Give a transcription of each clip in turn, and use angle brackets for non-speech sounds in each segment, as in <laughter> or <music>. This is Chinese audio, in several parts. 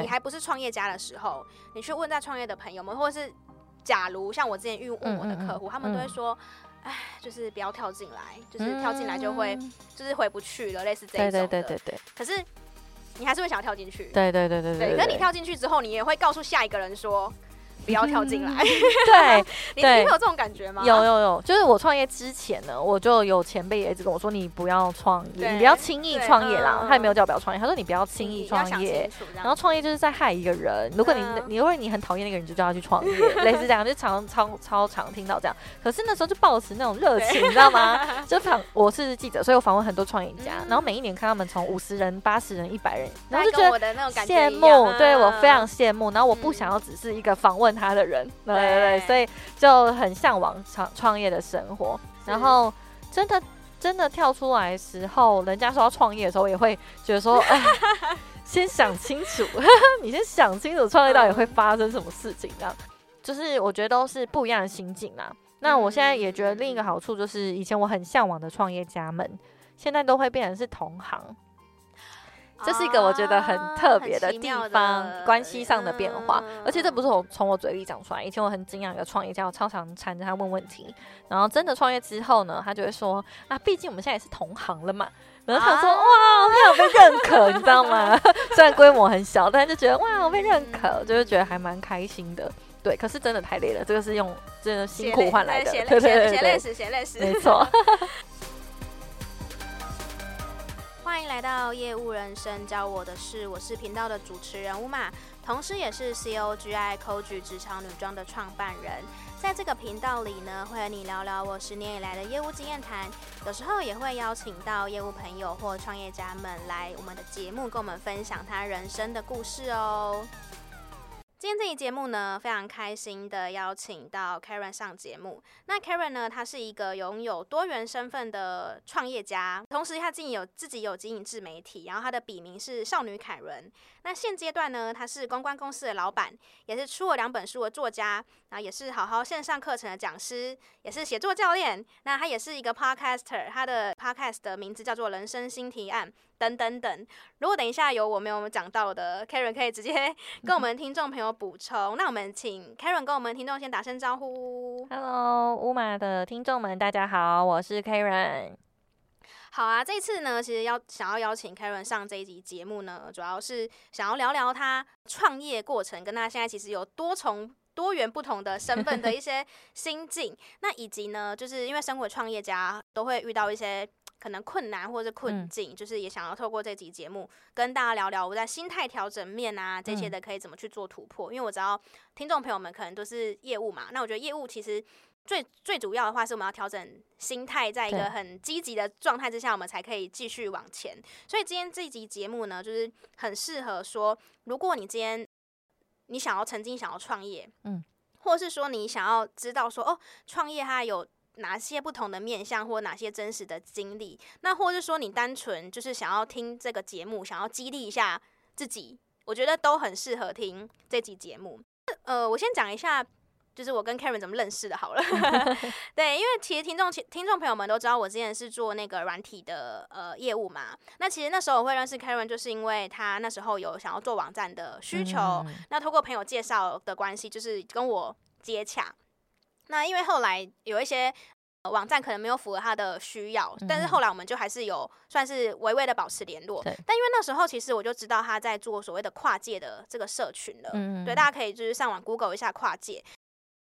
你还不是创业家的时候，你去问在创业的朋友们，或者是假如像我之前遇问我的客户，嗯嗯嗯、他们都会说，哎、嗯，就是不要跳进来，就是跳进来就会、嗯、就是回不去了，类似这一种的。对对对对对。可是你还是会想要跳进去。对对对对对。可是你跳进去之后，你也会告诉下一个人说。不要跳进来。<laughs> 对，你会有这种感觉吗？有有有，就是我创业之前呢，我就有前辈也一直跟我说，你不要创业，你不要轻易创业啦。他也没有叫我不要创业，他说你不要轻易创业。然后创业就是在害一个人。如果你你如果你很讨厌那个人，就叫他去创业，类似这样，就常超超常听到这样。可是那时候就抱持那种热情，你知道吗？<laughs> 就访我是记者，所以我访问很多创业家，然后每一年看他们从五十人、八十人、一百人，然后就觉得羡慕，对我非常羡慕。然后我不想要只是一个访问。他的人，对对对，所以就很向往创创业的生活。然后真的真的跳出来的时候，人家说要创业的时候，也会觉得说，<laughs> 哎，先想清楚，<laughs> 你先想清楚创业到底会发生什么事情，这样就是我觉得都是不一样的心境啦。那我现在也觉得另一个好处就是，以前我很向往的创业家们，现在都会变成是同行。这是一个我觉得很特别的地方，关系上的变化，而且这不是我从我嘴里讲出来。以前我很敬仰一个创业家，我常常缠着他问问题，然后真的创业之后呢，他就会说啊，毕竟我们现在也是同行了嘛。然后他说哇，他有被认可，你知道吗？<laughs> 虽然规模很小，但是就觉得哇，我被认可，就是觉得还蛮开心的。对，可是真的太累了，这个是用真的辛苦换来的，对对对，写累死，写累死，没错。<laughs> 欢迎来到业务人生教我的是，我是频道的主持人乌玛，同时也是 COGI c o g 职场女装的创办人。在这个频道里呢，会和你聊聊我十年以来的业务经验谈，有时候也会邀请到业务朋友或创业家们来我们的节目，跟我们分享他人生的故事哦。今天这期节目呢，非常开心的邀请到 Karen 上节目。那 Karen 呢，她是一个拥有多元身份的创业家，同时她自己有自己有经营自媒体，然后她的笔名是少女凯伦。那现阶段呢，她是公关公司的老板，也是出了两本书的作家，然后也是好好线上课程的讲师，也是写作教练。那他也是一个 Podcaster，他的 Podcast 的名字叫做《人生新提案》。等等等，如果等一下有我没有讲到的，Karen 可以直接跟我们听众朋友补充。那我们请 Karen 跟我们听众先打声招呼。Hello，乌马的听众们，大家好，我是 Karen。好啊，这次呢，其实要想要邀请 Karen 上这一集节目呢，主要是想要聊聊他创业过程，跟他现在其实有多重多元不同的身份的一 <laughs> 些心境。那以及呢，就是因为生活创业家都会遇到一些。可能困难或者是困境，嗯、就是也想要透过这集节目跟大家聊聊我在心态调整面啊这些的可以怎么去做突破。嗯、因为我知道听众朋友们可能都是业务嘛，那我觉得业务其实最最主要的话是我们要调整心态，在一个很积极的状态之下，我们才可以继续往前。所以今天这集节目呢，就是很适合说，如果你今天你想要曾经想要创业，嗯，或是说你想要知道说哦，创业它有。哪些不同的面向，或哪些真实的经历？那或是说你单纯就是想要听这个节目，想要激励一下自己，我觉得都很适合听这集节目。呃，我先讲一下，就是我跟 Karen 怎么认识的，好了。<laughs> <laughs> 对，因为其实听众听众朋友们都知道，我之前是做那个软体的呃业务嘛。那其实那时候我会认识 Karen，就是因为他那时候有想要做网站的需求，那通过朋友介绍的关系，就是跟我接洽。那因为后来有一些网站可能没有符合他的需要，但是后来我们就还是有算是微微的保持联络。但因为那时候其实我就知道他在做所谓的跨界的这个社群了。对，大家可以就是上网 Google 一下跨界。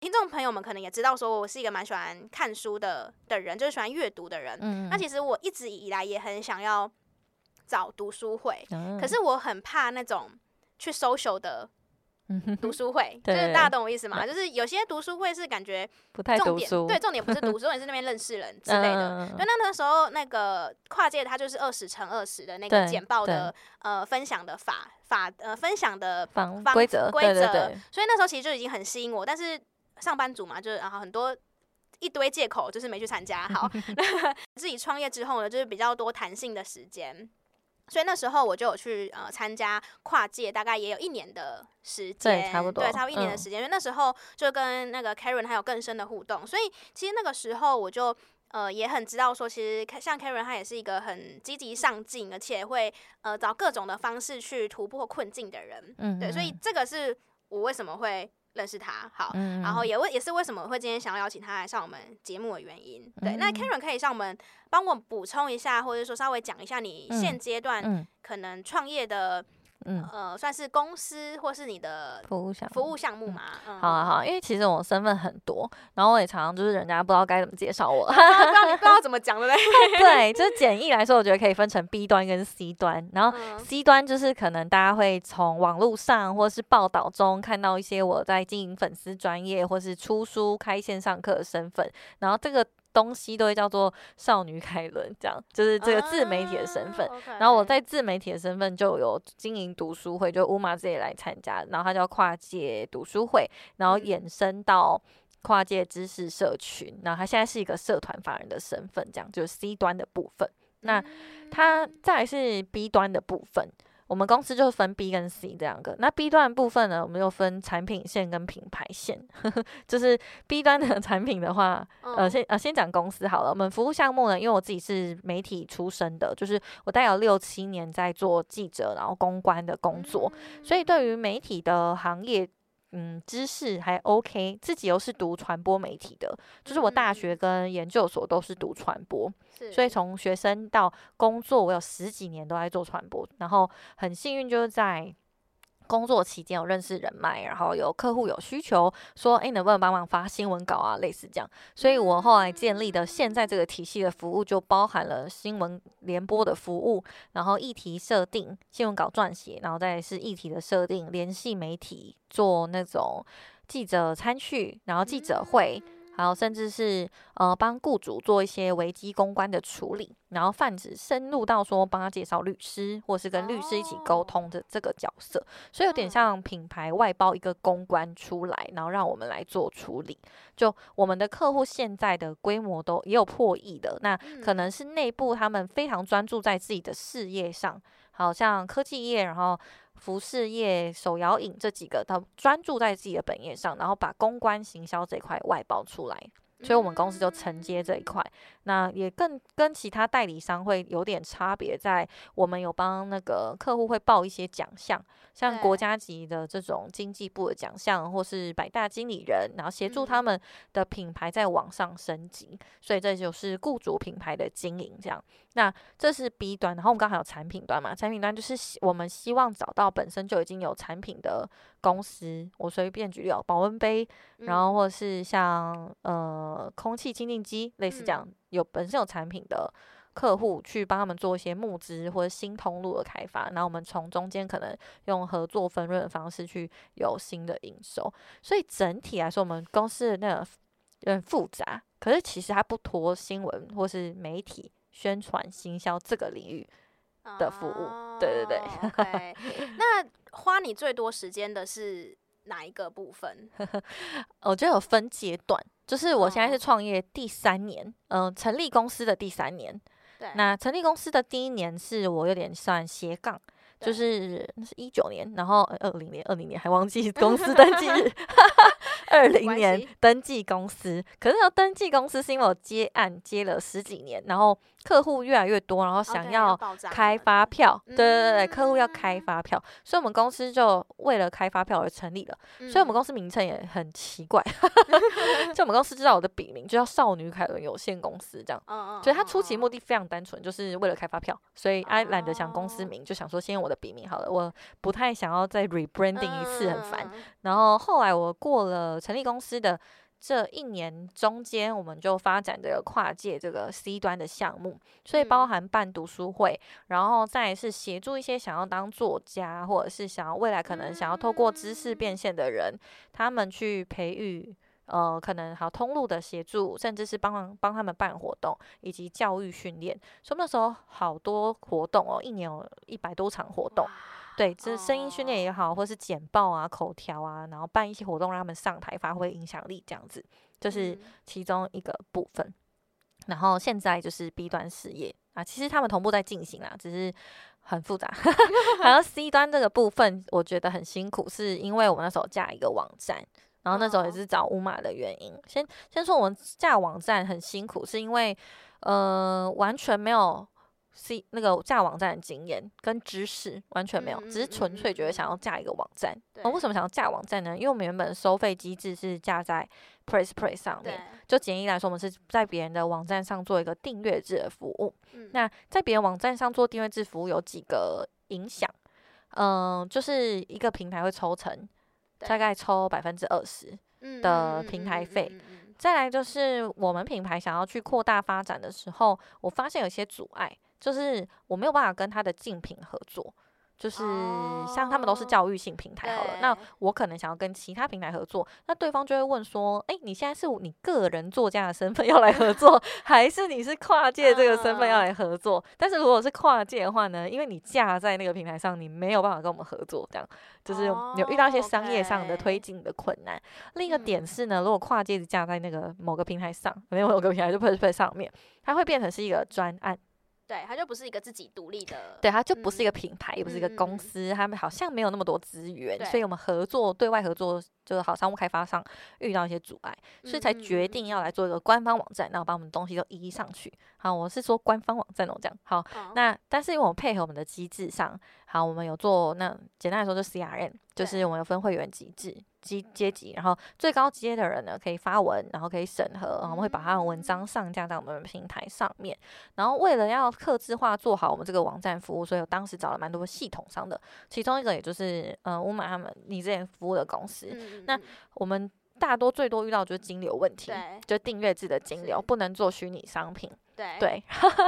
听众朋友们可能也知道，说我是一个蛮喜欢看书的的人，就是喜欢阅读的人。那其实我一直以来也很想要找读书会，可是我很怕那种去 social 的。读书会 <laughs> 就是大家懂我意思吗？就是有些读书会是感觉不太读书，对，重点不是读 <laughs> 书，重点是那边认识人之类的。对，那那时候那个跨界，它就是二十乘二十的那个简报的呃分享的法法呃分享的方规则规则，所以那时候其实就已经很吸引我。但是上班族嘛，就是然后很多一堆借口，就是没去参加。<laughs> 好，<laughs> 自己创业之后呢，就是比较多弹性的时间。所以那时候我就有去呃参加跨界，大概也有一年的时间，对，差不多，对，差不多一年的时间。嗯、因为那时候就跟那个 Karen 还有更深的互动，所以其实那个时候我就呃也很知道说，其实像 Karen 他也是一个很积极上进，而且会呃找各种的方式去突破困境的人。嗯，对，所以这个是我为什么会认识他。好，嗯、然后也为也是为什么会今天想要邀请他来上我们节目的原因。对，嗯、那 Karen 可以上我们帮我补充一下，或者说稍微讲一下你现阶段可能创业的。嗯，呃，算是公司或是你的服务项服务项目嘛？嗯，好啊，好，因为其实我身份很多，然后我也常常就是人家不知道该怎么介绍我，不知道你不知道怎么讲的嘞。<laughs> 对，就是简易来说，我觉得可以分成 B 端跟 C 端，然后 C 端就是可能大家会从网络上或是报道中看到一些我在经营粉丝专业或是出书开线上课的身份，然后这个。东西都会叫做少女凯伦，这样就是这个自媒体的身份。Uh. 然后我在自媒体的身份就有经营读书会，就乌马自己来参加，然后它叫跨界读书会，然后衍生到跨界知识社群，然后它现在是一个社团法人的身份，这样就是 C 端的部分。那他再来是 B 端的部分。我们公司就分 B 跟 C 这两个，那 B 端部分呢，我们又分产品线跟品牌线。呵呵，就是 B 端的 <laughs> 产品的话，呃，先呃先讲公司好了。我们服务项目呢，因为我自己是媒体出身的，就是我大概有六七年在做记者，然后公关的工作，所以对于媒体的行业。嗯，知识还 OK，自己又是读传播媒体的，就是我大学跟研究所都是读传播，嗯、所以从学生到工作，我有十几年都在做传播，然后很幸运就是在。工作期间有认识人脉，然后有客户有需求，说，哎，能不能帮忙发新闻稿啊？类似这样，所以我后来建立的现在这个体系的服务，就包含了新闻联播的服务，然后议题设定、新闻稿撰写，然后再是议题的设定、联系媒体、做那种记者参叙，然后记者会。然后甚至是呃帮雇主做一些危机公关的处理，然后泛指深入到说帮他介绍律师，或是跟律师一起沟通的这个角色，所以有点像品牌外包一个公关出来，然后让我们来做处理。就我们的客户现在的规模都也有破亿的，那可能是内部他们非常专注在自己的事业上，好像科技业，然后。服饰业、手摇饮这几个，他专注在自己的本业上，然后把公关行销这一块外包出来，所以我们公司就承接这一块。那也更跟其他代理商会有点差别，在我们有帮那个客户会报一些奖项，像国家级的这种经济部的奖项，或是百大经理人，然后协助他们的品牌在网上升级。所以这就是雇主品牌的经营这样。那这是 B 端，然后我们刚好有产品端嘛？产品端就是我们希望找到本身就已经有产品的公司。我随便举例哦，保温杯，然后或者是像呃空气清净机，类似这样有本身有产品的客户，去帮他们做一些募资或者新通路的开发。然后我们从中间可能用合作分润的方式去有新的营收。所以整体来说，我们公司的那个有点复杂，可是其实它不脱新闻或是媒体。宣传行销这个领域的服务，哦、对对对。<laughs> 那花你最多时间的是哪一个部分？<laughs> 我觉得有分阶段，就是我现在是创业第三年，嗯、呃，成立公司的第三年。对。那成立公司的第一年是我有点算斜杠，就是那是一九年，然后二零年、二零年还忘记 <laughs> 公司登记日。<laughs> 二零年登记公司，可是要登记公司是因为我接案接了十几年，然后客户越来越多，然后想要开发票，对对对，客户要开发票，所以我们公司就为了开发票而成立了。所以我们公司名称也很奇怪，<laughs> 就我们公司知道我的笔名就叫少女凯伦有限公司这样，所以他初期目的非常单纯，就是为了开发票，所以哎懒得想公司名，就想说先用我的笔名好了，我不太想要再 rebranding 一次，很烦。然后后来我过了。成立公司的这一年中间，我们就发展这个跨界这个 C 端的项目，所以包含办读书会，然后再是协助一些想要当作家，或者是想要未来可能想要透过知识变现的人，他们去培育呃可能好通路的协助，甚至是帮忙帮他们办活动以及教育训练。所以那时候好多活动哦，一年有一百多场活动。对，就是声音训练也好，或是简报啊、口条啊，然后办一些活动，让他们上台发挥影响力，这样子，就是其中一个部分。然后现在就是 B 端事业啊，其实他们同步在进行啊，只是很复杂。<laughs> 然后 C 端这个部分，我觉得很辛苦，是因为我们那时候架一个网站。然后那时候也是找乌马的原因。哦、先先说我们架网站很辛苦，是因为呃完全没有 C 那个架网站的经验跟知识，完全没有，只是纯粹觉得想要架一个网站。哦、为什么想要架网站呢？因为我们原本收费机制是架在 PressPlay 上面，就简易来说，我们是在别人的网站上做一个订阅制的服务。嗯、那在别人网站上做订阅制服务有几个影响，嗯、呃，就是一个平台会抽成，大概抽百分之二十的平台费。再来就是我们品牌想要去扩大发展的时候，我发现有些阻碍。就是我没有办法跟他的竞品合作，就是像他们都是教育性平台好了，哦、那我可能想要跟其他平台合作，那对方就会问说，诶，你现在是你个人作家的身份要来合作，还是你是跨界这个身份要来合作？嗯、但是如果是跨界的话呢，因为你架在那个平台上，你没有办法跟我们合作，这样就是有遇到一些商业上的推进的困难。哦 okay、另一个点是呢，如果跨界是架在那个某个平台上，没有某个平台就不会在上面，它会变成是一个专案。对，它就不是一个自己独立的，对，它就不是一个品牌，嗯、也不是一个公司，他们好像没有那么多资源，所以我们合作对外合作就是好商务开发商遇到一些阻碍，所以才决定要来做一个官方网站，然后把我们东西都移上去。好，我是说官方网站哦，这样好。好那但是因为我们配合我们的机制上，好，我们有做那简单来说就 CRM，就是我们有分会员机制。阶阶级，然后最高阶的人呢，可以发文，然后可以审核，然后我们会把他的文章上架在我们的平台上面。然后为了要客制化做好我们这个网站服务，所以我当时找了蛮多系统商的，其中一个也就是呃乌马他们你之前服务的公司。嗯、那我们大多最多遇到就是金流问题，就订阅制的金流不能做虚拟商品。对对，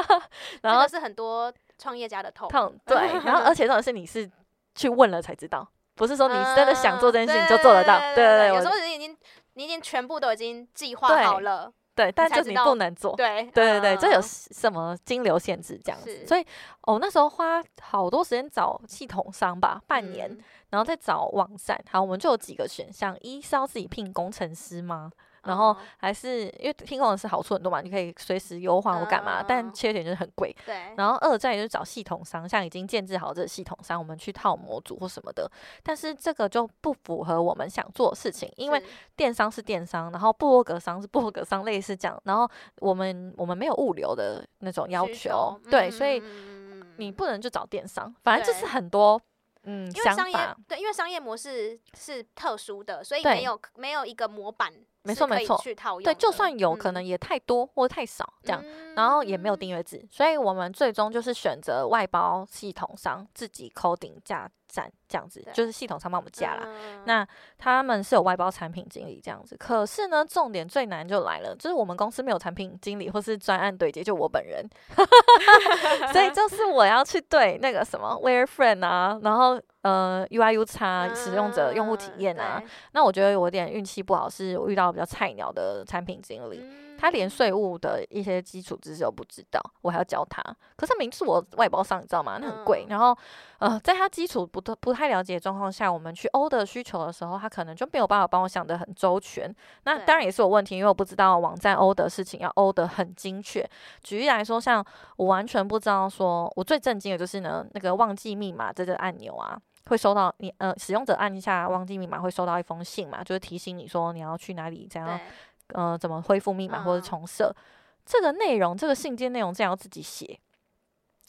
<laughs> 然后是很多创业家的痛。痛对，然后而且重点是你是去问了才知道。不是说你真的想做这件事情就做得到，对对对，有时候已经你已经全部都已经计划好了，对，但就是你不能做，对对对对，这有什么金流限制这样子，所以哦那时候花好多时间找系统商吧，半年，然后再找网站，好，我们就有几个选项，一是要自己聘工程师吗？然后还是因为听工程师好处很多嘛，你可以随时优化或干嘛，但缺点就是很贵。对。然后二再就是找系统商，像已经建制好这个系统商，我们去套模组或什么的。但是这个就不符合我们想做的事情，因为电商是电商，然后部落格商是部落格商，类似这样。然后我们我们没有物流的那种要求，对，所以你不能就找电商，反正就是很多。嗯，因为商业对，因为商业模式是特殊的，所以没有没有一个模板，没错没错，对，就算有可能也太多或太少这样，然后也没有订阅制，所以我们最终就是选择外包系统商自己 coding 架站这样子，就是系统上帮我们架啦。那他们是有外包产品经理这样子，可是呢，重点最难就来了，就是我们公司没有产品经理或是专案对接，就我本人，<laughs> 所以 <laughs> 就是我要去对那个什么 Wireframe 啊，然后呃 UI UX 使用者用户体验啊，那我觉得我有点运气不好，是我遇到比较菜鸟的产品经理。他连税务的一些基础知识都不知道，我还要教他。可是名字我外包上，你知道吗？那很贵。然后，呃，在他基础不不太了解的状况下，我们去 order 需求的时候，他可能就没有办法帮我想得很周全。那当然也是有问题，因为我不知道网站 order 事情要 order 很精确。举例来说，像我完全不知道说，我最震惊的就是呢，那个忘记密码这个按钮啊，会收到你呃使用者按一下忘记密码会收到一封信嘛，就是提醒你说你要去哪里，怎样。呃，怎么恢复密码或者重设？嗯、这个内容，这个信件内容，这样要自己写，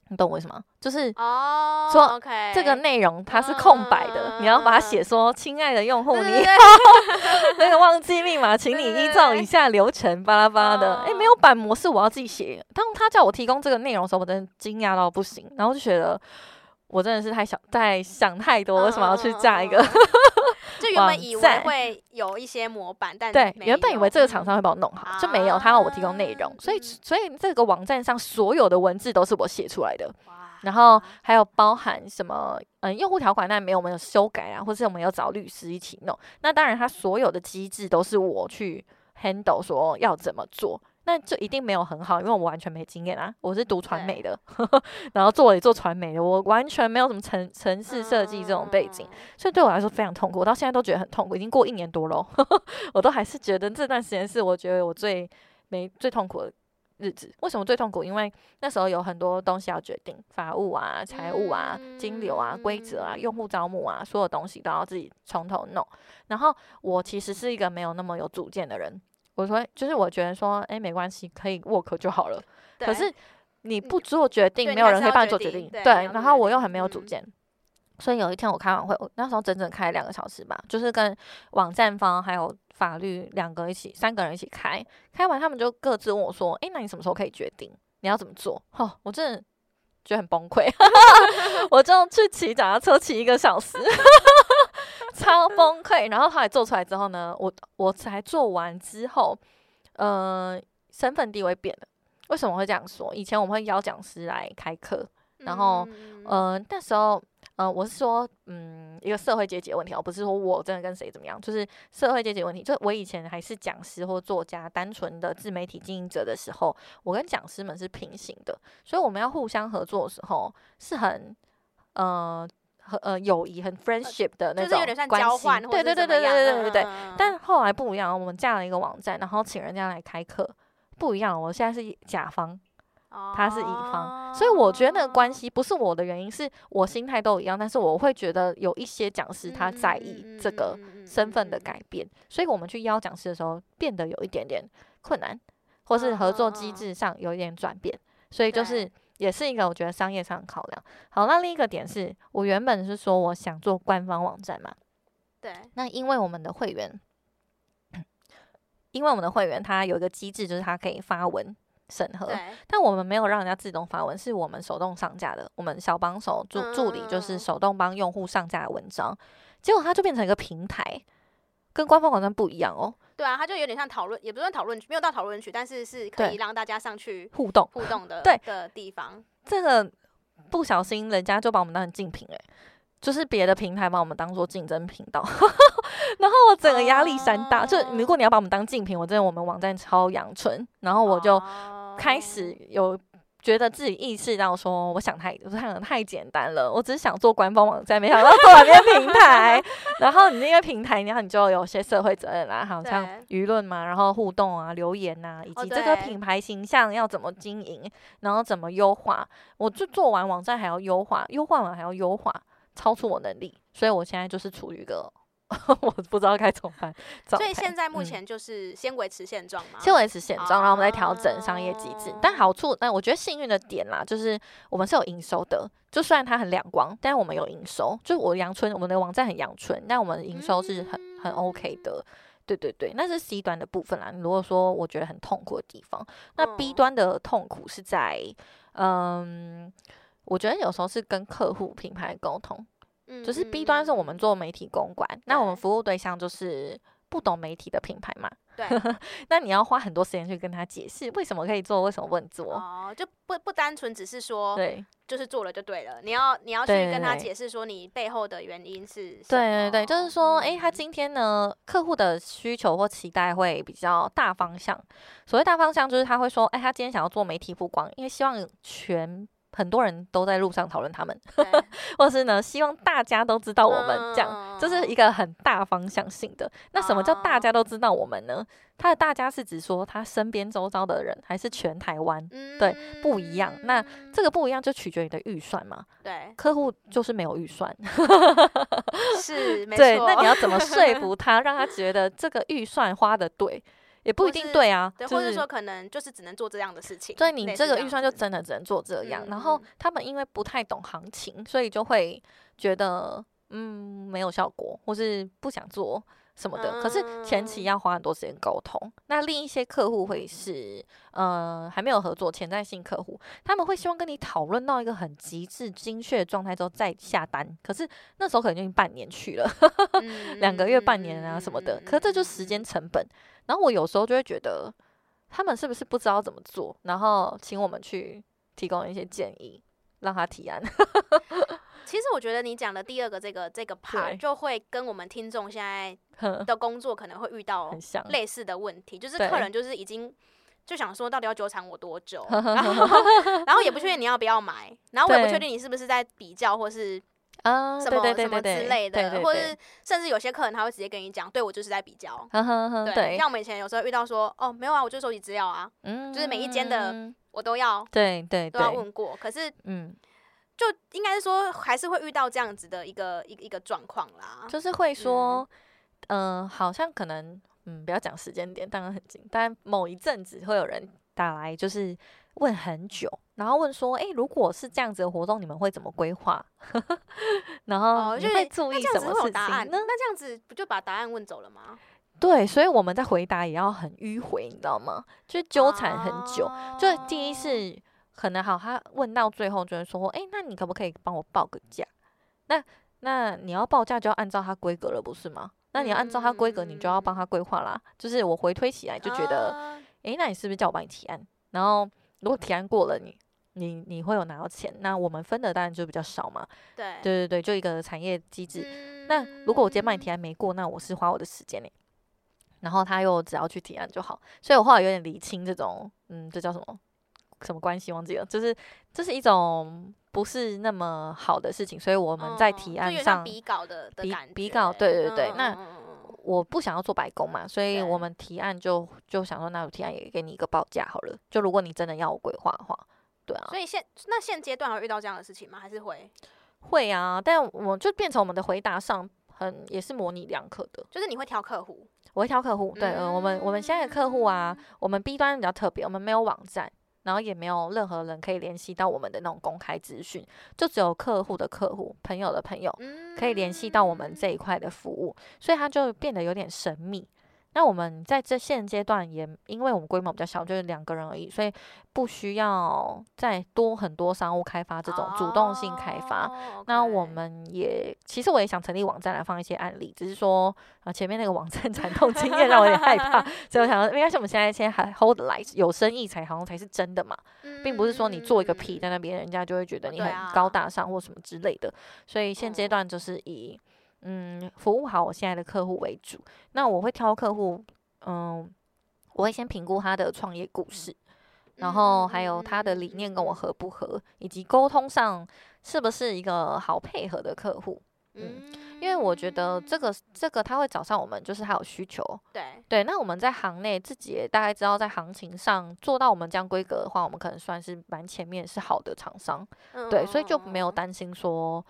你懂我意思吗？就是哦，说 OK，这个内容它是空白的，嗯、你要把它写说：“亲、嗯、爱的用户，你好，<laughs> 那个忘记密码，请你依照以下流程巴拉巴拉的。”哎，没有版模式，我要自己写。当他叫我提供这个内容的时候，我真的惊讶到不行，然后就觉得我真的是太想太想太多，为什么要去架一个？就原本以为会有一些模板，但对，原本以为这个厂商会帮我弄好，就没有，他要我提供内容，所以所以这个网站上所有的文字都是我写出来的，然后还有包含什么嗯用户条款，但没有我们有修改啊，或是我们有找律师一起弄，那当然他所有的机制都是我去 handle，说要怎么做。那这一定没有很好，因为我完全没经验啊！我是读传媒的，然后做也做传媒的，我完全没有什么城城市设计这种背景，嗯、所以对我来说非常痛苦。我到现在都觉得很痛苦，已经过一年多了，<laughs> 我都还是觉得这段时间是我觉得我最没最痛苦的日子。为什么最痛苦？因为那时候有很多东西要决定，法务啊、财务啊、金流啊、规则啊、用户招募啊，所有东西都要自己从头弄。然后我其实是一个没有那么有主见的人，我说就是我觉得说，哎，没关系，可以 work 就好了。可是你不做决定，没有人可以帮你做决定。对，然后我又很没有主见。所以有一天我开完会，我那时候整整开了两个小时吧，就是跟网站方还有法律两个一起，三个人一起开。开完他们就各自问我说：“诶，那你什么时候可以决定？你要怎么做？”哦，我真的觉得很崩溃，<laughs> 我就去骑脚踏车骑一个小时，<laughs> <laughs> 超崩溃。然后后来做出来之后呢，我我才做完之后，呃，身份地位变了。为什么会这样说？以前我们会邀讲师来开课，然后，呃，那时候。嗯、呃，我是说，嗯，一个社会阶级的问题，而不是说我真的跟谁怎么样，就是社会阶级问题。就我以前还是讲师或作家，单纯的自媒体经营者的时候，我跟讲师们是平行的，所以我们要互相合作的时候，是很，呃，和呃友谊很 friendship 的那种关系。对对对对对对对对对。但后来不一样，我们架了一个网站，然后请人家来开课，不一样。我现在是甲方。他是乙方，所以我觉得那个关系不是我的原因，是我心态都一样，但是我会觉得有一些讲师他在意这个身份的改变，所以我们去邀讲师的时候变得有一点点困难，或是合作机制上有一点转变，所以就是也是一个我觉得商业上的考量。好，那另一个点是我原本是说我想做官方网站嘛，对，那因为我们的会员，因为我们的会员他有一个机制，就是他可以发文。审核，但我们没有让人家自动发文，是我们手动上架的。我们小帮手助助理就是手动帮用户上架的文章，结果它就变成一个平台，跟官方网站不一样哦。对啊，它就有点像讨论，也不算讨论区，没有到讨论区，但是是可以让大家上去互动互动的对的地方。这个不小心人家就把我们当成竞品诶，就是别的平台把我们当做竞争频道，<laughs> 然后我整个压力山大。就如果你要把我们当竞品，我真的我们网站超阳春，然后我就。开始有觉得自己意识到说，我想太，我想的太简单了。我只是想做官方网站，没想到做完这个平台。<laughs> 然后你那个平台，然后你就有些社会责任啦，好像舆论嘛，然后互动啊、留言啊，以及这个品牌形象要怎么经营，然后怎么优化。我就做完网站还要优化，优化完还要优化，超出我能力。所以我现在就是处于一个。<laughs> 我不知道该怎么办，所以现在目前就是先维持现状嘛，先维持现状，然后我们再调整商业机制。但好处，但我觉得幸运的点啦，就是我们是有营收的。就虽然它很亮光，但是我们有营收。就我阳春，我们的网站很阳春，但我们营收是很很 OK 的。对对对，那是 C 端的部分啦。如果说我觉得很痛苦的地方，那 B 端的痛苦是在，嗯，我觉得有时候是跟客户品牌沟通。就是 B 端是我们做媒体公关，嗯、那我们服务对象就是不懂媒体的品牌嘛。对，<laughs> 那你要花很多时间去跟他解释为什么可以做，为什么不能做。哦，就不不单纯只是说，对，就是做了就对了。你要你要去跟他解释说你背后的原因是什么。对对对，就是说，哎、欸，他今天呢，客户的需求或期待会比较大方向。所谓大方向，就是他会说，哎、欸，他今天想要做媒体曝光，因为希望全。很多人都在路上讨论他们，<laughs> 或是呢，希望大家都知道我们这样，这、嗯、是一个很大方向性的。那什么叫大家都知道我们呢？他的大家是指说他身边周遭的人，还是全台湾？嗯、对，不一样。那这个不一样就取决于你的预算嘛。对，客户就是没有预算，是，没 <laughs> 错。对，那你要怎么说服 <laughs> 他，让他觉得这个预算花得对？也不一定对啊，对，或者说可能就是只能做这样的事情。所以你这个预算就真的只能做这样。然后他们因为不太懂行情，所以就会觉得嗯没有效果，或是不想做什么的。可是前期要花很多时间沟通。那另一些客户会是呃还没有合作潜在性客户，他们会希望跟你讨论到一个很极致精确的状态之后再下单。可是那时候可能就已经半年去了，<laughs> 两个月、半年啊什么的。可是这就时间成本。然后我有时候就会觉得，他们是不是不知道怎么做？然后请我们去提供一些建议，让他提案。<laughs> 其实我觉得你讲的第二个这个这个 part 就会跟我们听众现在 <laughs> 的工作可能会遇到类似的问题，就是客人就是已经就想说，到底要纠缠我多久？<laughs> 然后然后也不确定你要不要买，然后我也不确定你是不是在比较或是。啊，什么什么之类的，或者是甚至有些客人他会直接跟你讲，对我就是在比较。对，像我们以前有时候遇到说，哦，没有啊，我就收集资料啊，嗯，就是每一间的我都要，对对都要问过。可是，嗯，就应该是说，还是会遇到这样子的一个一个一个状况啦，就是会说，嗯，好像可能，嗯，不要讲时间点，当然很近，但某一阵子会有人打来，就是。问很久，然后问说：“哎、欸，如果是这样子的活动，你们会怎么规划？<laughs> 然后你会注意什么事情？那那这样子不就把答案问走了吗？对，所以我们在回答也要很迂回，你知道吗？就纠缠很久。啊、就第一是可能好，他问到最后就是说：哎、欸，那你可不可以帮我报个价？那那你要报价就要按照它规格了，不是吗？那你要按照它规格，你就要帮他规划啦。嗯、就是我回推起来就觉得，哎、啊，那你是不是叫我帮你提案？然后。如果提案过了你，你你你会有拿到钱，那我们分的当然就比较少嘛。对对对对，就一个产业机制。嗯、那如果我今天帮你提案没过，那我是花我的时间呢。然后他又只要去提案就好，所以我后来有点理清这种，嗯，这叫什么什么关系忘记了，就是这是一种不是那么好的事情，所以我们在提案上、嗯、比稿的，的比比稿，对对对，嗯、那。我不想要做白工嘛，所以我们提案就就想说，那我提案也给你一个报价好了。就如果你真的要我规划的话，对啊。所以现那现阶段会遇到这样的事情吗？还是会？会啊，但我就变成我们的回答上很也是模棱两可的，就是你会挑客户，我会挑客户。对，嗯，呃，我们我们现在的客户啊，我们 B 端比较特别，我们没有网站。然后也没有任何人可以联系到我们的那种公开资讯，就只有客户的客户、朋友的朋友可以联系到我们这一块的服务，所以它就变得有点神秘。那我们在这现阶段也，因为我们规模比较小，就是两个人而已，所以不需要再多很多商务开发这种主动性开发。Oh. 那我们也其实我也想成立网站来放一些案例，只是说啊前面那个网站 <laughs> 惨痛经验让我有点害怕，<laughs> 所以我想说，应该是我们现在先还 hold 来有生意才好像才是真的嘛，并不是说你做一个屁在那边，人家就会觉得你很高大上或什么之类的。所以现阶段就是以。嗯，服务好我现在的客户为主。那我会挑客户，嗯，我会先评估他的创业故事，然后还有他的理念跟我合不合，以及沟通上是不是一个好配合的客户。嗯，因为我觉得这个这个他会找上我们，就是他有需求。对对，那我们在行内自己也大概知道，在行情上做到我们这样规格的话，我们可能算是蛮前面是好的厂商。对，所以就没有担心说。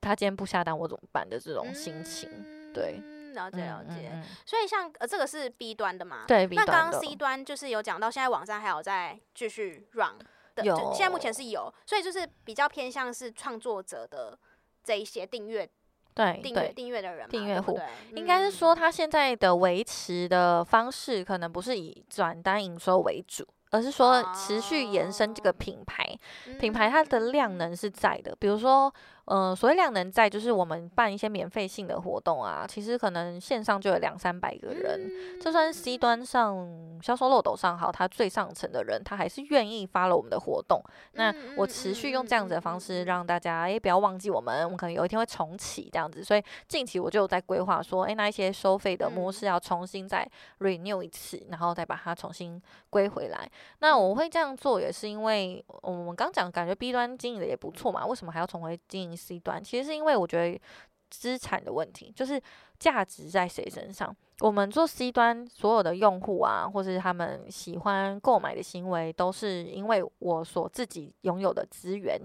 他今天不下单，我怎么办的这种心情，嗯、对，了解了解。嗯嗯、所以像呃，这个是 B 端的嘛？对，那刚刚 C 端就是有讲到，现在网站还有在继续 run 的，有，现在目前是有，所以就是比较偏向是创作者的这一些订阅，对，订阅订阅的人，订阅户，应该是说他现在的维持的方式，可能不是以转单营收为主。而是说持续延伸这个品牌，哦、品牌它的量能是在的。比如说，呃，所谓量能在，就是我们办一些免费性的活动啊，其实可能线上就有两三百个人。嗯、就算 C 端上销售漏斗上好，他最上层的人，他还是愿意发了我们的活动。那我持续用这样子的方式让大家，哎，不要忘记我们，我们可能有一天会重启这样子。所以近期我就在规划说，哎，那一些收费的模式要重新再 renew 一次，然后再把它重新归回来。那我会这样做，也是因为我们刚讲，感觉 B 端经营的也不错嘛，为什么还要重回经营 C 端？其实是因为我觉得资产的问题，就是价值在谁身上。我们做 C 端，所有的用户啊，或是他们喜欢购买的行为，都是因为我所自己拥有的资源。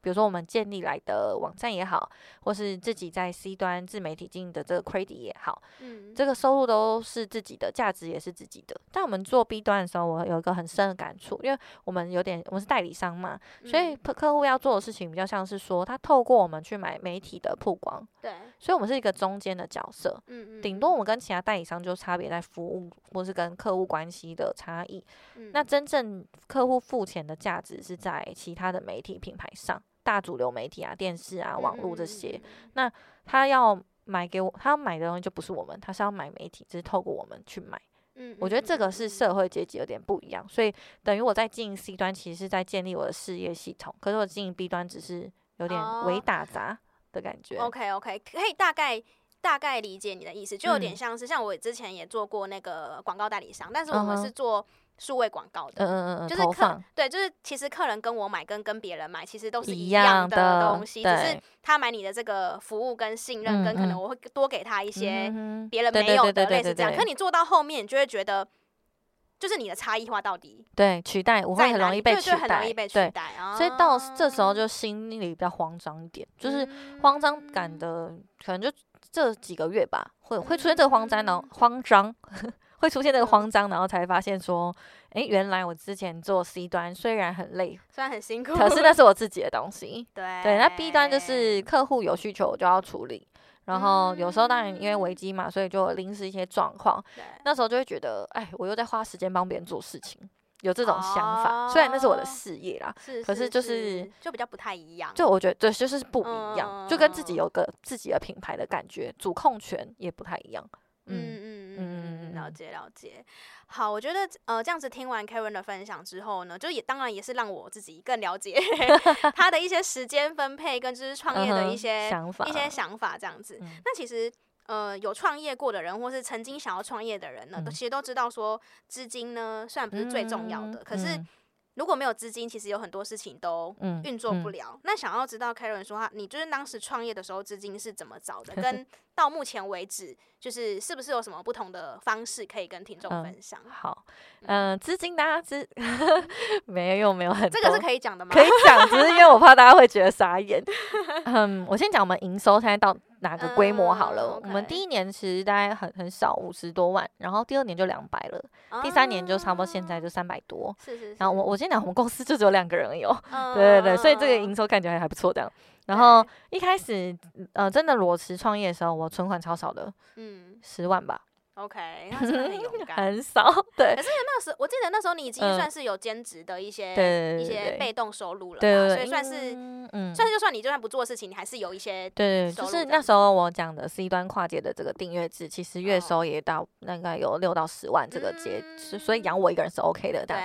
比如说，我们建立来的网站也好，或是自己在 C 端自媒体经营的这个 credit 也好，嗯，这个收入都是自己的，价值也是自己的。但我们做 B 端的时候，我有一个很深的感触，因为我们有点，我们是代理商嘛，所以客客户要做的事情比较像是说，他透过我们去买媒体的曝光，对，所以我们是一个中间的角色，嗯嗯，顶多。我们跟其他代理商就差别在服务或是跟客户关系的差异，嗯，那真正客户付钱的价值是在其他的媒体品牌上。大主流媒体啊，电视啊，网络这些，嗯、那他要买给我，他要买的东西就不是我们，他是要买媒体，只是透过我们去买。嗯，我觉得这个是社会阶级有点不一样，所以等于我在经营 C 端，其实是在建立我的事业系统，可是我经营 B 端只是有点微打杂的感觉。哦、OK OK，可以大概大概理解你的意思，就有点像是、嗯、像我之前也做过那个广告代理商，但是我们是做。数位广告的，嗯嗯嗯，就是客放对，就是其实客人跟我买跟跟别人买其实都是一样的东西，只是他买你的这个服务跟信任，跟可能我会多给他一些别人没有的类似这样。可你做到后面，你就会觉得，就是你的差异化到底对取代，我会很容易被取代，很容易被取代，所以到这时候就心里比较慌张一点，就是慌张感的可能就这几个月吧，会会出现这个慌张呢，慌张。会出现那个慌张，然后才发现说，哎，原来我之前做 C 端虽然很累，虽然很辛苦，可是那是我自己的东西。对对，那 B 端就是客户有需求我就要处理，然后有时候当然因为危机嘛，所以就临时一些状况，那时候就会觉得，哎，我又在花时间帮别人做事情，有这种想法。虽然那是我的事业啦，可是就是就比较不太一样。就我觉得对，就是不一样，就跟自己有个自己的品牌的感觉，主控权也不太一样。嗯嗯嗯嗯，了解了解。好，我觉得呃这样子听完 Karen 的分享之后呢，就也当然也是让我自己更了解 <laughs> 他的一些时间分配跟就是创业的一些想法一些想法这样子。那其实呃有创业过的人，或是曾经想要创业的人呢，都其实都知道说资金呢虽然不是最重要的，可是。如果没有资金，其实有很多事情都运作不了。那想要知道 Karen 说他，你就是当时创业的时候资金是怎么找的？<laughs> 跟到目前为止，就是是不是有什么不同的方式可以跟听众分享？嗯、好，嗯、呃，资金大家资 <laughs> 没有没有很多，这个是可以讲的吗？<laughs> 可以讲，只是因为我怕大家会觉得傻眼。<laughs> 嗯，我先讲我们营收现在到。哪个规模好了？嗯 okay、我们第一年其实大概很很少，五十多万，然后第二年就两百了，啊、第三年就差不多现在就三百多。是是是。然后我我先讲，我们公司就只有两个人有，嗯、对对对，所以这个营收看起来还不错这样。然后一开始呃，真的裸辞创业的时候，我存款超少的，嗯，十万吧。OK，那真的很勇 <laughs> 敢，很少对。可是那时候，我记得那时候你已经算是有兼职的一些一些被动收入了，对，所以算是嗯，算是就算你就算不做事情，你还是有一些对，就是那时候我讲的 C 端跨界的这个订阅制，其实月收也到大概有六到十万这个阶，所以养我一个人是 OK 的，对。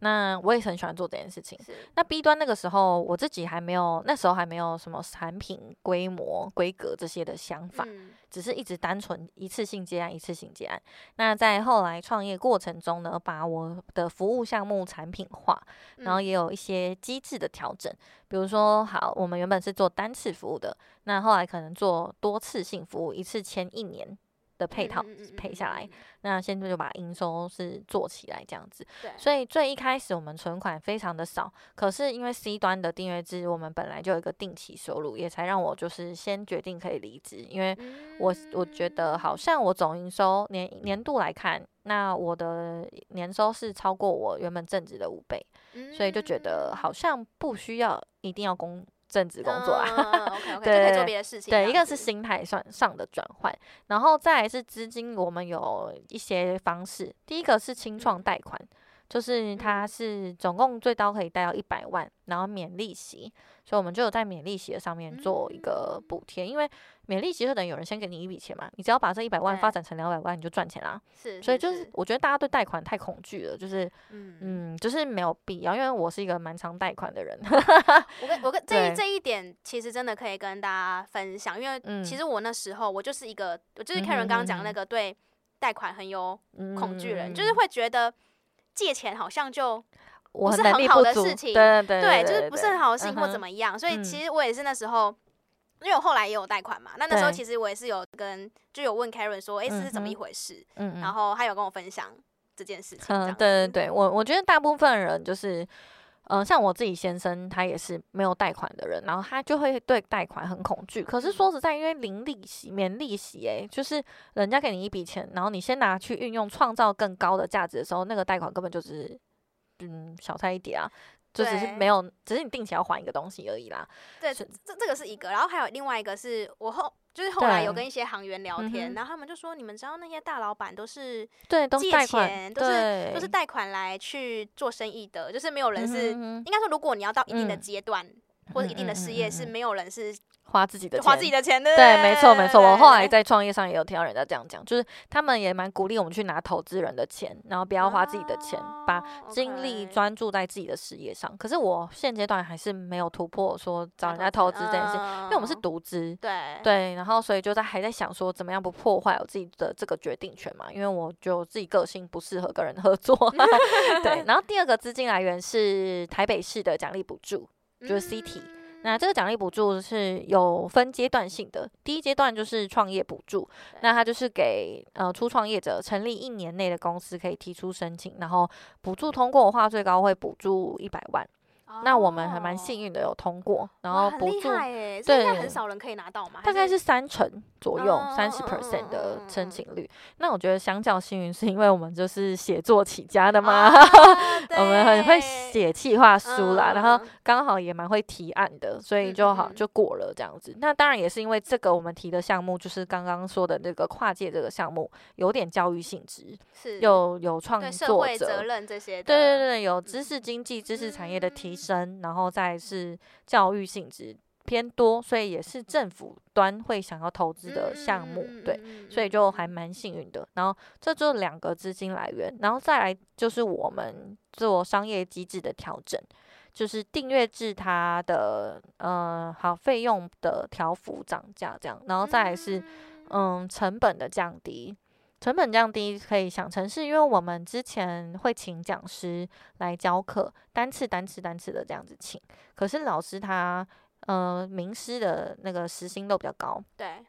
那我也很喜欢做这件事情。那 B 端那个时候，我自己还没有，那时候还没有什么产品规模、规格这些的想法，嗯、只是一直单纯一次性接案，一次性接案。那在后来创业过程中呢，把我的服务项目产品化，然后也有一些机制的调整。嗯、比如说，好，我们原本是做单次服务的，那后来可能做多次性服务，一次签一年。的配套配下来，那现在就把营收是做起来这样子。对，所以最一开始我们存款非常的少，可是因为 C 端的订阅制，我们本来就有一个定期收入，也才让我就是先决定可以离职，因为我我觉得好像我总营收年年度来看，那我的年收是超过我原本正职的五倍，所以就觉得好像不需要一定要工。正职工作啊，对，对，一个是心态上上的转换，然后再来是资金，我们有一些方式。第一个是清创贷款，就是它是总共最高可以贷到一百万，然后免利息。所以我们就有在免利息的上面做一个补贴，因为免利息就等于有人先给你一笔钱嘛，你只要把这一百万发展成两百万，你就赚钱啦。是，所以就是我觉得大家对贷款太恐惧了，就是嗯，就是没有必要，因为我是一个蛮常贷款的人。我跟 <laughs> 我跟这这一点其实真的可以跟大家分享，因为其实我那时候我就是一个，我就是 Karen 刚刚讲的那个对贷款很有恐惧人，就是会觉得借钱好像就。不是很好的事情，对对对，就是不是很好的事情或怎么样，所以其实我也是那时候，因为我后来也有贷款嘛，那那时候其实我也是有跟就有问 Karen 说，哎，这是怎么一回事？嗯，然后他有跟我分享这件事情。嗯，对对对，我我觉得大部分人就是，嗯，像我自己先生，他也是没有贷款的人，然后他就会对贷款很恐惧。可是说实在，因为零利息、免利息，哎，就是人家给你一笔钱，然后你先拿去运用，创造更高的价值的时候，那个贷款根本就是。嗯，小菜一碟啊，就只是没有，只是你定期要还一个东西而已啦。对，这这个是一个，然后还有另外一个是我后就是后来有跟一些行员聊天，然后他们就说，你们知道那些大老板都是对都借钱，都是都是贷款来去做生意的，就是没有人是、应该说，如果你要到一定的阶段、嗯、或者一定的事业，是没有人是花自己的钱，花自己的钱的。对，没错没错。我后来在创业上也有听到人家这样讲，就是他们也蛮鼓励我们去拿投资人的钱，然后不要花自己的钱，啊、把精力专注在自己的事业上。可是我现阶段还是没有突破说找人家投资这件事，嗯、因为我们是独资，对对，然后所以就在还在想说怎么样不破坏我自己的这个决定权嘛，因为我就自己个性不适合跟人合作。<laughs> 对，然后第二个资金来源是台北市的奖励补助，就是 CT。嗯那这个奖励补助是有分阶段性的，第一阶段就是创业补助，那它就是给呃初创业者成立一年内的公司可以提出申请，然后补助通过的话，最高会补助一百万。那我们还蛮幸运的，有通过，然后补助，对，很少人可以拿到嘛，大概是三成左右，三十 percent 的申请率。那我觉得相较幸运，是因为我们就是写作起家的嘛，我们很会写企划书啦，然后刚好也蛮会提案的，所以就好就过了这样子。那当然也是因为这个我们提的项目，就是刚刚说的那个跨界这个项目，有点教育性质，是，有有创作者责任这些，对对对，有知识经济、知识产业的提升，然后再是教育性质偏多，所以也是政府端会想要投资的项目，对，所以就还蛮幸运的。然后这就两个资金来源，然后再来就是我们做商业机制的调整，就是订阅制它的呃好费用的调幅涨价这样，然后再来是嗯成本的降低。成本降低可以想成是因为我们之前会请讲师来教课，单次单次单次的这样子请，可是老师他呃名师的那个时薪都比较高，对，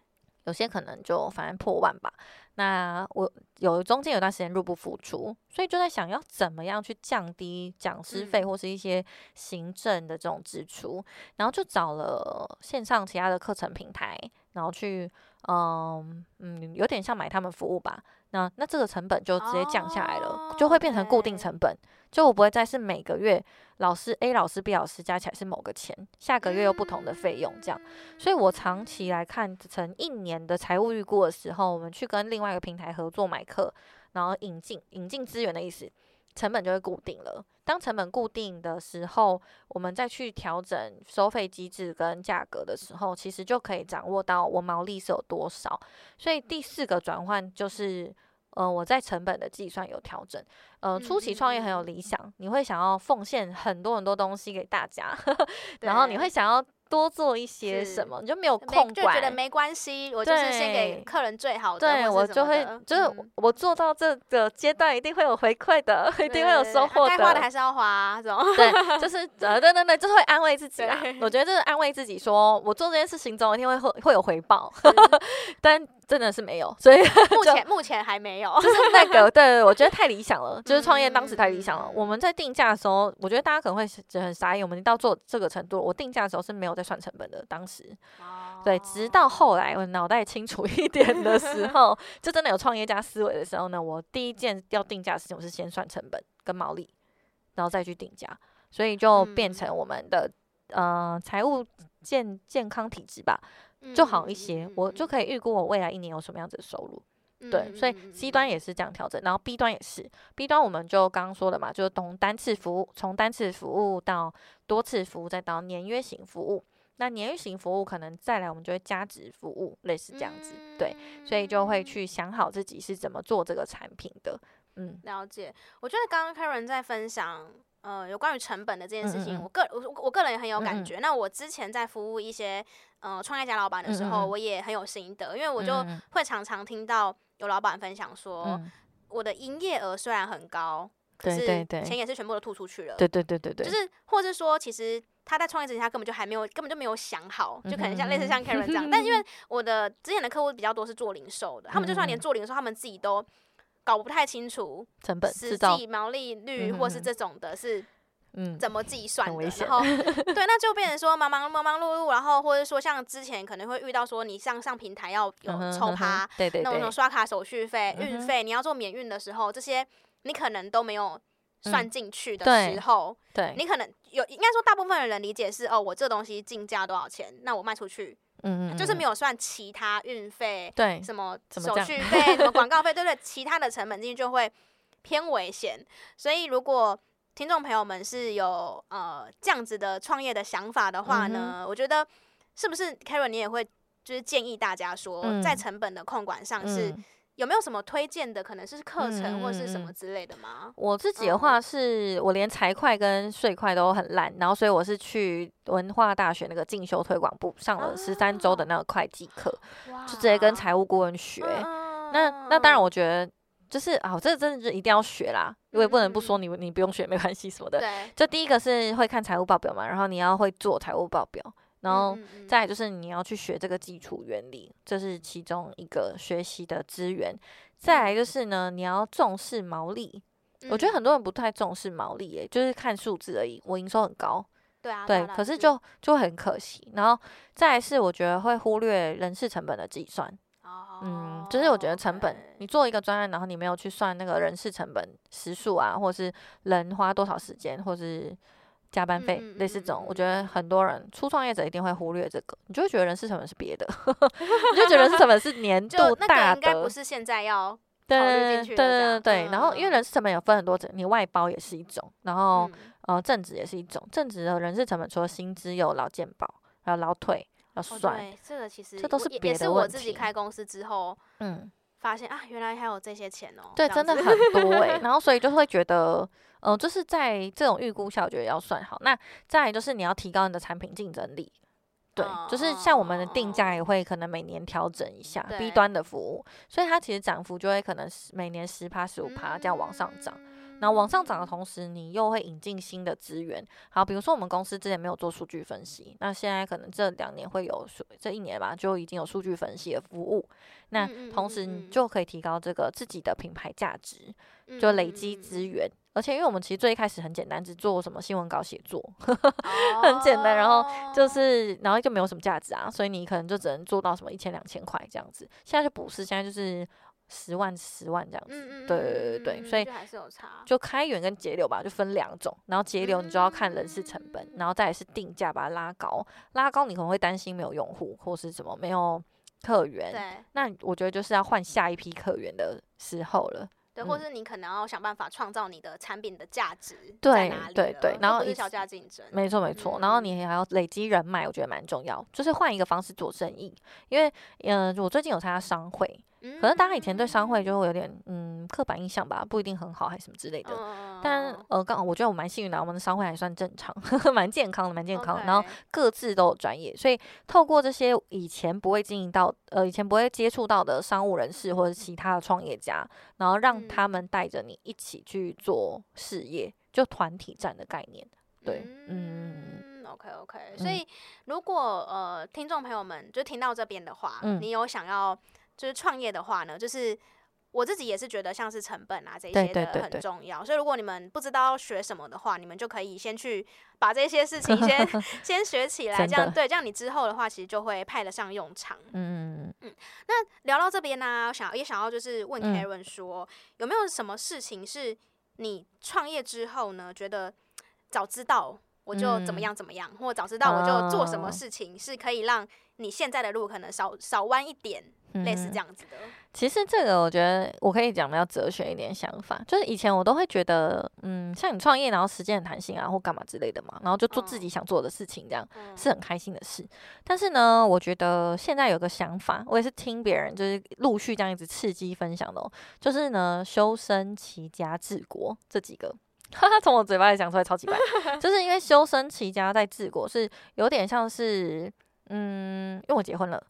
有些可能就反正破万吧。那我有中间有段时间入不敷出，所以就在想要怎么样去降低讲师费或是一些行政的这种支出，嗯、然后就找了线上其他的课程平台，然后去。嗯嗯，有点像买他们服务吧。那那这个成本就直接降下来了，oh, 就会变成固定成本。就我不会再是每个月老师 A 老师 B 老师加起来是某个钱，下个月又不同的费用这样。所以我长期来看成一年的财务预估的时候，我们去跟另外一个平台合作买课，然后引进引进资源的意思。成本就会固定了。当成本固定的时候，我们再去调整收费机制跟价格的时候，其实就可以掌握到我毛利是有多少。所以第四个转换就是，呃，我在成本的计算有调整。呃，初期创业很有理想，你会想要奉献很多很多东西给大家，<laughs> 然后你会想要。多做一些什么，你就没有空管，就觉得没关系。我就是先给客人最好的，对我就会就是我做到这个阶段一定会有回馈的，<laughs> 一定会有收获的。该花的还是要花，这种对，就是 <laughs> 呃对对对，就是会安慰自己啦。我觉得就是安慰自己，说我做这件事情总有一天会会会有回报，但 <laughs> 真的是没有，所以 <laughs> 目前目前还没有。就是那个 <laughs> 对，我觉得太理想了，就是创业当时太理想了。我们在定价的时候，我觉得大家可能会觉得很傻眼，我们到做这个程度，我定价的时候是没有。在算成本的，当时，oh. 对，直到后来我脑袋清楚一点的时 <laughs> 候，就真的有创业家思维的时候呢，我第一件要定价的事情，我是先算成本跟毛利，然后再去定价，所以就变成我们的、嗯、呃财务健健康体质吧，就好一些，嗯、我就可以预估我未来一年有什么样子的收入。嗯、对，所以 C 端也是这样调整，然后 B 端也是，B 端我们就刚刚说的嘛，就是从单次服务，从单次服务到多次服务，再到年约型服务。那年约型服务可能再来，我们就会加值服务，类似这样子。嗯、对，所以就会去想好自己是怎么做这个产品的。嗯，了解。我觉得刚刚 Karen 在分享，呃，有关于成本的这件事情，嗯嗯我个我我个人也很有感觉。那我之前在服务一些呃创业家老板的时候，我也很有心得，因为我就会常常听到有老板分享说，嗯、我的营业额虽然很高，可是钱也是全部都吐出去了。对对对对对，就是或者说其实。他在创业之前，他根本就还没有，根本就没有想好，就可能像类似像 Karen 这样。<laughs> 但因为我的之前的客户比较多是做零售的，他们就算连做零售，他们自己都搞不太清楚成本、实际毛利率或是这种的是怎么计算的。嗯、然后对，那就变成 <laughs> 说忙忙忙忙碌碌，然后或者说像之前可能会遇到说你上上平台要有抽趴，对对，那种刷卡手续费、运费，你要做免运的时候，这些你可能都没有。算进去的时候，嗯、对，对你可能有应该说大部分的人理解是哦，我这东西进价多少钱，那我卖出去，嗯，就是没有算其他运费，对，什么手续费、什么广告费，<laughs> 对不对？其他的成本进去就会偏危险。所以如果听众朋友们是有呃这样子的创业的想法的话呢，嗯、我觉得是不是 Karen 你也会就是建议大家说，嗯、在成本的控管上是。嗯有没有什么推荐的？可能是课程或是什么之类的吗？嗯、我自己的话是，嗯、我连财会跟税会都很烂，然后所以我是去文化大学那个进修推广部上了十三周的那个会计课，啊、就直接跟财务顾问学。嗯、那那当然，我觉得就是啊，这真的就一定要学啦，因为不能不说你你不用学没关系什么的。对，就第一个是会看财务报表嘛，然后你要会做财务报表。然后再就是你要去学这个基础原理，这是其中一个学习的资源。再来就是呢，你要重视毛利。我觉得很多人不太重视毛利，诶，就是看数字而已。我营收很高，对啊，对，可是就就很可惜。然后再来是我觉得会忽略人事成本的计算。嗯，就是我觉得成本，你做一个专案，然后你没有去算那个人事成本时数啊，或是人花多少时间，或是。加班费类似这种，我觉得很多人初创业者一定会忽略这个，你就会觉得人事成本是别的，<laughs> 你就觉得人事成本是年度大的，应该不是现在要考虑进去的。对对对对，然后因为人事成本有分很多种，你外包也是一种，然后呃正职也是一种，正职的人事成本除了薪资有劳健保，还有劳退要算，这个其实这都是别的问题。也是我自己开公司之后，嗯，发现啊，原来还有这些钱哦，对，真的很多哎，<laughs> 然后所以就会觉得。嗯、呃，就是在这种预估下，我觉得要算好。那再来就是你要提高你的产品竞争力，对，哦、就是像我们的定价也会可能每年调整一下、哦、B 端的服务，所以它其实涨幅就会可能每年十趴十五趴这样往上涨。嗯然后往上涨的同时，你又会引进新的资源。好，比如说我们公司之前没有做数据分析，那现在可能这两年会有数，这一年吧，就已经有数据分析的服务。那同时你就可以提高这个自己的品牌价值，就累积资源。而且因为我们其实最一开始很简单，只做什么新闻稿写作，<laughs> 很简单，然后就是然后就没有什么价值啊，所以你可能就只能做到什么一千两千块这样子。现在就不是，现在就是。十万十万这样子，嗯、对对对对，所以就开源跟节流吧，就分两种。然后节流你就要看人事成本，嗯、然后再来是定价把它拉高，拉高你可能会担心没有用户或是什么没有客源，对那我觉得就是要换下一批客源的时候了。对，或是你可能要想办法创造你的产品的价值对对对，然后一小价竞争，没错没错，然后你还要累积人脉，我觉得蛮重要，就是换一个方式做生意。因为嗯、呃，我最近有参加商会。可能大家以前对商会就会有点嗯刻板印象吧，不一定很好还是什么之类的。嗯、但呃，刚我觉得我蛮幸运的，我们的商会还算正常，呵 <laughs> 呵蛮健康的，蛮健康.然后各自都有专业，所以透过这些以前不会经营到呃以前不会接触到的商务人士或者其他的创业家，然后让他们带着你一起去做事业，就团体战的概念。对，嗯，嗯，OK OK。所以如果呃听众朋友们就听到这边的话，嗯、你有想要。就是创业的话呢，就是我自己也是觉得像是成本啊这些的很重要，所以如果你们不知道学什么的话，你们就可以先去把这些事情先 <laughs> 先学起来，这样对，这样你之后的话其实就会派得上用场。嗯。嗯，那聊到这边呢、啊，想也想要就是问 Karen 说，嗯、有没有什么事情是你创业之后呢，觉得早知道我就怎么样怎么样，嗯、或早知道我就做什么事情是可以让你现在的路可能少少弯一点。类似这样子的，其实这个我觉得我可以讲比较哲学一点想法，就是以前我都会觉得，嗯，像你创业，然后时间很弹性啊，或干嘛之类的嘛，然后就做自己想做的事情，这样是很开心的事。但是呢，我觉得现在有个想法，我也是听别人就是陆续这样一直刺激分享的，哦就是呢，修身齐家治国这几个，哈哈，从我嘴巴里讲出来超级白，<laughs> 就是因为修身齐家在治国是有点像是，嗯，因为我结婚了。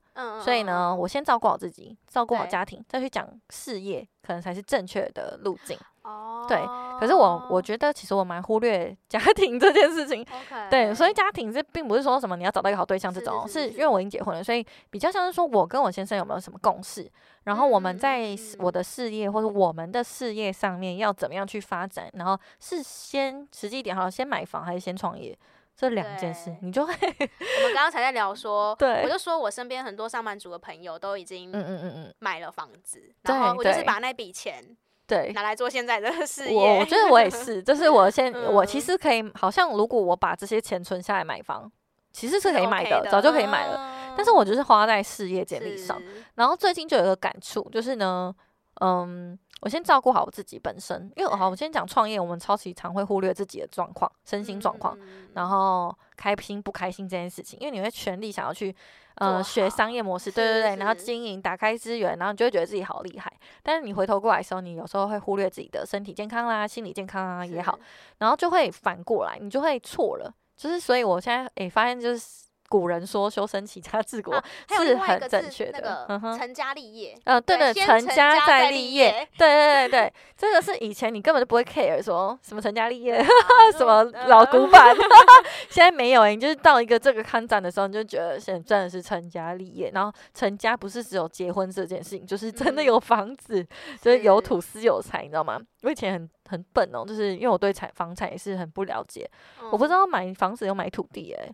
所以呢，我先照顾好自己，照顾好家庭，再去讲事业，可能才是正确的路径。哦，对。可是我我觉得，其实我蛮忽略 <laughs> 家庭这件事情。对，所以家庭这并不是说什么你要找到一个好对象这种，是，因为我已经结婚了，所以比较像是说我跟我先生有没有什么共识，然后我们在我的事业或者我们的事业上面要怎么样去发展，然后是先实际一点好，先买房还是先创业？这两件事，你就会。我们刚刚才在聊说，对，我就说我身边很多上班族的朋友都已经，嗯嗯嗯嗯买了房子，然后我就是把那笔钱，对，拿来做现在的事业。我我觉得我也是，就是我 <laughs> 现我其实可以，好像如果我把这些钱存下来买房，其实是可以买的，早就可以买了。但是我就是花在事业建立上。然后最近就有一个感触，就是呢。嗯，我先照顾好我自己本身，因为好，我先讲创业，我们超级常会忽略自己的状况、身心状况，嗯、然后开心不开心这件事情，因为你会全力想要去，呃，学商业模式，对对对，然后经营，打开资源，然后你就会觉得自己好厉害。但是你回头过来的时候，你有时候会忽略自己的身体健康啦、心理健康啊也好，然后就会反过来，你就会错了。就是所以我现在诶发现就是。古人说修身齐家治国是很正确的，嗯哼，成家立业，嗯，对对，成家再立业，对对对对，<laughs> 这个是以前你根本就不会 care 说什么成家立业，<laughs> 什么老古板，<laughs> 现在没有哎，你就是到一个这个看展的时候，你就觉得现在真的是成家立业，然后成家不是只有结婚这件事情，就是真的有房子，就是有土私有财，你知道吗？我以前很很笨哦，就是因为我对产房产也是很不了解，我不知道买房子有买土地哎。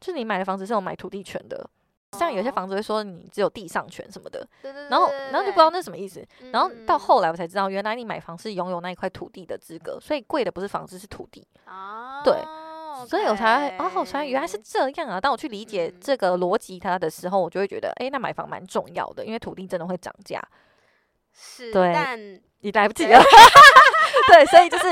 就是你买的房子是有买土地权的，像有些房子会说你只有地上权什么的，然后然后就不知道那什么意思，然后到后来我才知道，原来你买房是拥有那一块土地的资格，所以贵的不是房子是土地，哦对，所以我才哦，我才原来是这样啊。当我去理解这个逻辑它的时候，我就会觉得，哎，那买房蛮重要的，因为土地真的会涨价，是，对，但你来不及了。<laughs> 对，所以就是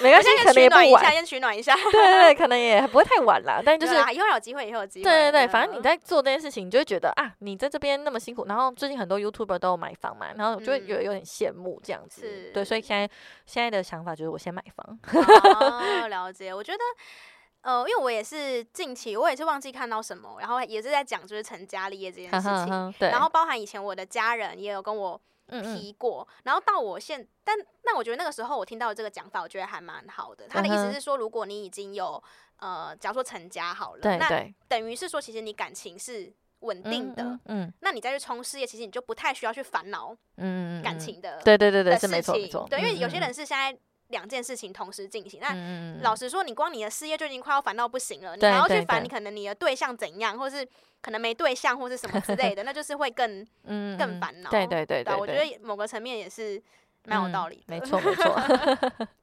没关系，可能也不晚，先取暖一下。对对对，可能也不会太晚啦。但就是以后有机会，以后有机会。对对对，反正你在做这件事情，你就会觉得啊，你在这边那么辛苦。然后最近很多 YouTuber 都有买房嘛，然后就会有有点羡慕这样子。对，所以现在现在的想法就是我先买房。哦，了解。我觉得呃，因为我也是近期，我也是忘记看到什么，然后也是在讲就是成家立业这件事情。对。然后包含以前我的家人也有跟我。提过，然后到我现，但那我觉得那个时候我听到这个讲法，我觉得还蛮好的。他的意思是说，如果你已经有呃，假如说成家好了，那等于是说，其实你感情是稳定的，嗯，那你再去冲事业，其实你就不太需要去烦恼，嗯，感情的，对对对对，是没错没错，对，因为有些人是现在两件事情同时进行，那老实说，你光你的事业就已经快要烦到不行了，你还要去烦你可能你的对象怎样，或是。可能没对象或是什么之类的，<laughs> 那就是会更嗯更烦恼。对对对对，我觉得某个层面也是蛮有道理的。没错没错。<laughs>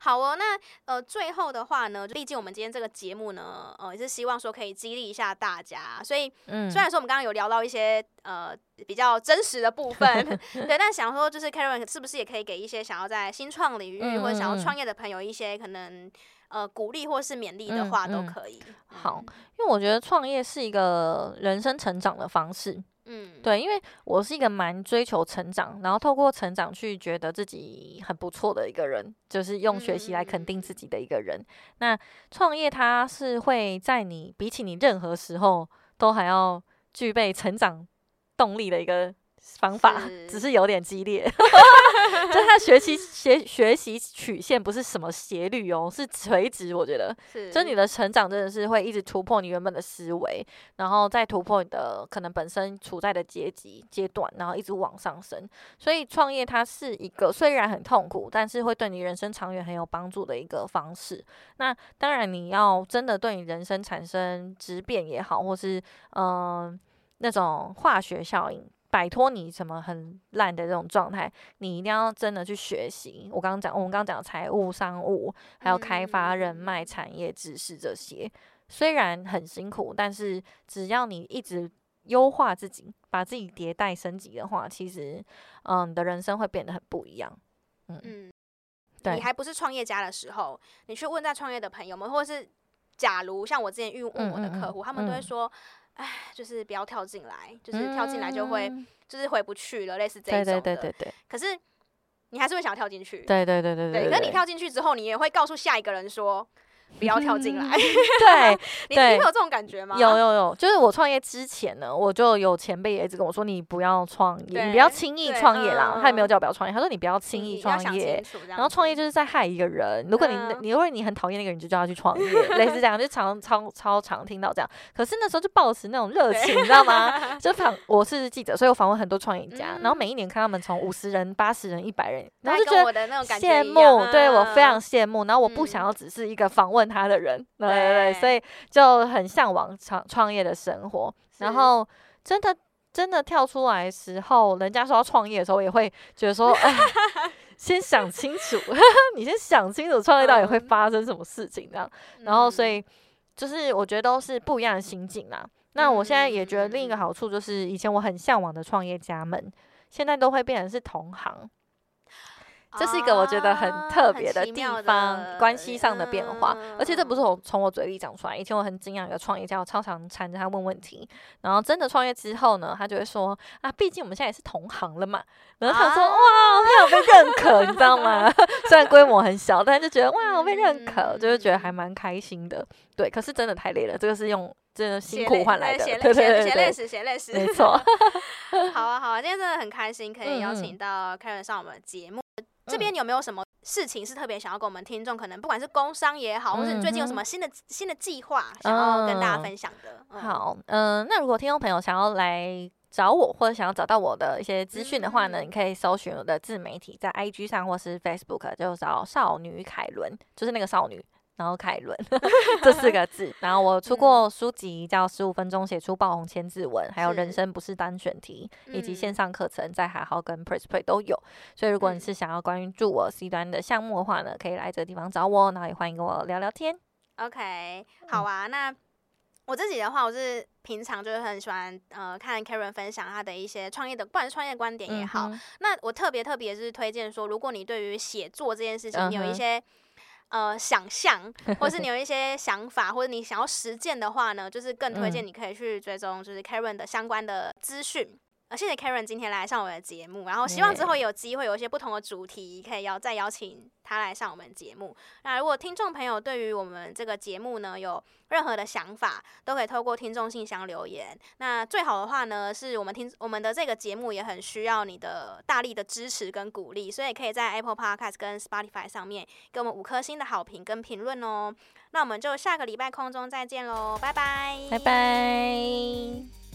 好哦，那呃最后的话呢，毕竟我们今天这个节目呢，呃也是希望说可以激励一下大家。所以嗯虽然说我们刚刚有聊到一些呃比较真实的部分，<laughs> 对，但想说就是 Karen 是不是也可以给一些想要在新创领域或者想要创业的朋友一些可能。呃，鼓励或是勉励的话都可以。嗯嗯、好，因为我觉得创业是一个人生成长的方式。嗯，对，因为我是一个蛮追求成长，然后透过成长去觉得自己很不错的一个人，就是用学习来肯定自己的一个人。嗯、那创业它是会在你比起你任何时候都还要具备成长动力的一个。方法是只是有点激烈，<laughs> 就他学习学学习曲线不是什么斜率哦，是垂直。我觉得，是，就你的成长真的是会一直突破你原本的思维，然后再突破你的可能本身处在的阶级阶段，然后一直往上升。所以创业它是一个虽然很痛苦，但是会对你人生长远很有帮助的一个方式。那当然你要真的对你人生产生质变也好，或是嗯、呃、那种化学效应。摆脱你什么很烂的这种状态，你一定要真的去学习。我刚刚讲，我们刚刚讲财务、商务，还有开发人脉、产业知识这些，虽然很辛苦，但是只要你一直优化自己，把自己迭代升级的话，其实，嗯，你的人生会变得很不一样。嗯，嗯对，你还不是创业家的时候，你去问在创业的朋友们，或者是假如像我之前遇问我的客户，嗯嗯嗯，他们都会说。哎，就是不要跳进来，就是跳进来就会，嗯、就是回不去了，类似这一种的。对对对对对。可是你还是会想要跳进去。对对对对对。对，可是你跳进去之后，你也会告诉下一个人说。不要跳进来。嗯、<laughs> 对，你你会有这种感觉吗？有有有，就是我创业之前呢，我就有前辈也一直跟我说，你不要创业，你不要轻易创业啦。嗯、他也没有叫我不要创业，他说你不要轻易创业，然后创业就是在害一个人。如果你、嗯、你如果你很讨厌那个人，就叫他去创业，类似这样，就常超超常听到这样。可是那时候就抱持那种热情，你知道吗？就访我是记者，所以我访问很多创业家，嗯、然后每一年看他们从五十人、八十人、一百人，然后就觉得羡慕，对我非常羡慕。然后我不想要只是一个访问他的人。对对对，所以就很向往创创业的生活。然后真的真的跳出来的时候，人家说要创业的时候，也会觉得说，哎，<laughs> 先想清楚，<laughs> 你先想清楚创业到底会发生什么事情这样。嗯、然后所以就是我觉得都是不一样的心境啦。嗯、那我现在也觉得另一个好处就是，以前我很向往的创业家们，现在都会变成是同行。这是一个我觉得很特别的地方，啊、关系上的变化，嗯、而且这不是我从我嘴里讲出来。以前我很敬仰一个创业家，我超常缠着他问问题，然后真的创业之后呢，他就会说啊，毕竟我们现在也是同行了嘛。然后他说、啊、哇，他有被认可，你知道吗？<laughs> 虽然规模很小，但是就觉得哇，我被认可，嗯、就是觉得还蛮开心的。对，可是真的太累了，这个是用真的辛苦换来的，对对对，血泪史，血泪史，没错。<laughs> 好啊，好啊，今天真的很开心，可以邀请到 Karen 上我们的节目。这边有没有什么事情是特别想要跟我们听众，可能不管是工商也好，或是你最近有什么新的新的计划想要跟大家分享的？嗯、好，嗯、呃，那如果听众朋友想要来找我，或者想要找到我的一些资讯的话呢，嗯、你可以搜寻我的自媒体，在 IG 上或是 Facebook 就找少女凯伦，就是那个少女。然后凯伦 <laughs> 这四个字，然后我出过书籍叫《十五分钟写出爆红千字文》，还有人生不是单选题，以及线上课程在海号跟 PressPlay 都有。所以如果你是想要关注我 C 端的项目的话呢，可以来这个地方找我，然后也欢迎跟我聊聊天。OK，好啊。那我自己的话，我是平常就是很喜欢呃看 Karen 分享他的一些创业的，不管是创业观点也好。那我特别特别是推荐说，如果你对于写作这件事情，你有一些。呃，想象，或是你有一些想法，或者你想要实践的话呢，就是更推荐你可以去追踪，就是 Karen 的相关的资讯。呃，谢谢 Karen 今天来上我的节目，然后希望之后有机会有一些不同的主题，可以邀再邀请他来上我们节目。那如果听众朋友对于我们这个节目呢，有任何的想法，都可以透过听众信箱留言。那最好的话呢，是我们听我们的这个节目也很需要你的大力的支持跟鼓励，所以可以在 Apple Podcast 跟 Spotify 上面给我们五颗星的好评跟评论哦。那我们就下个礼拜空中再见喽，拜拜，拜拜。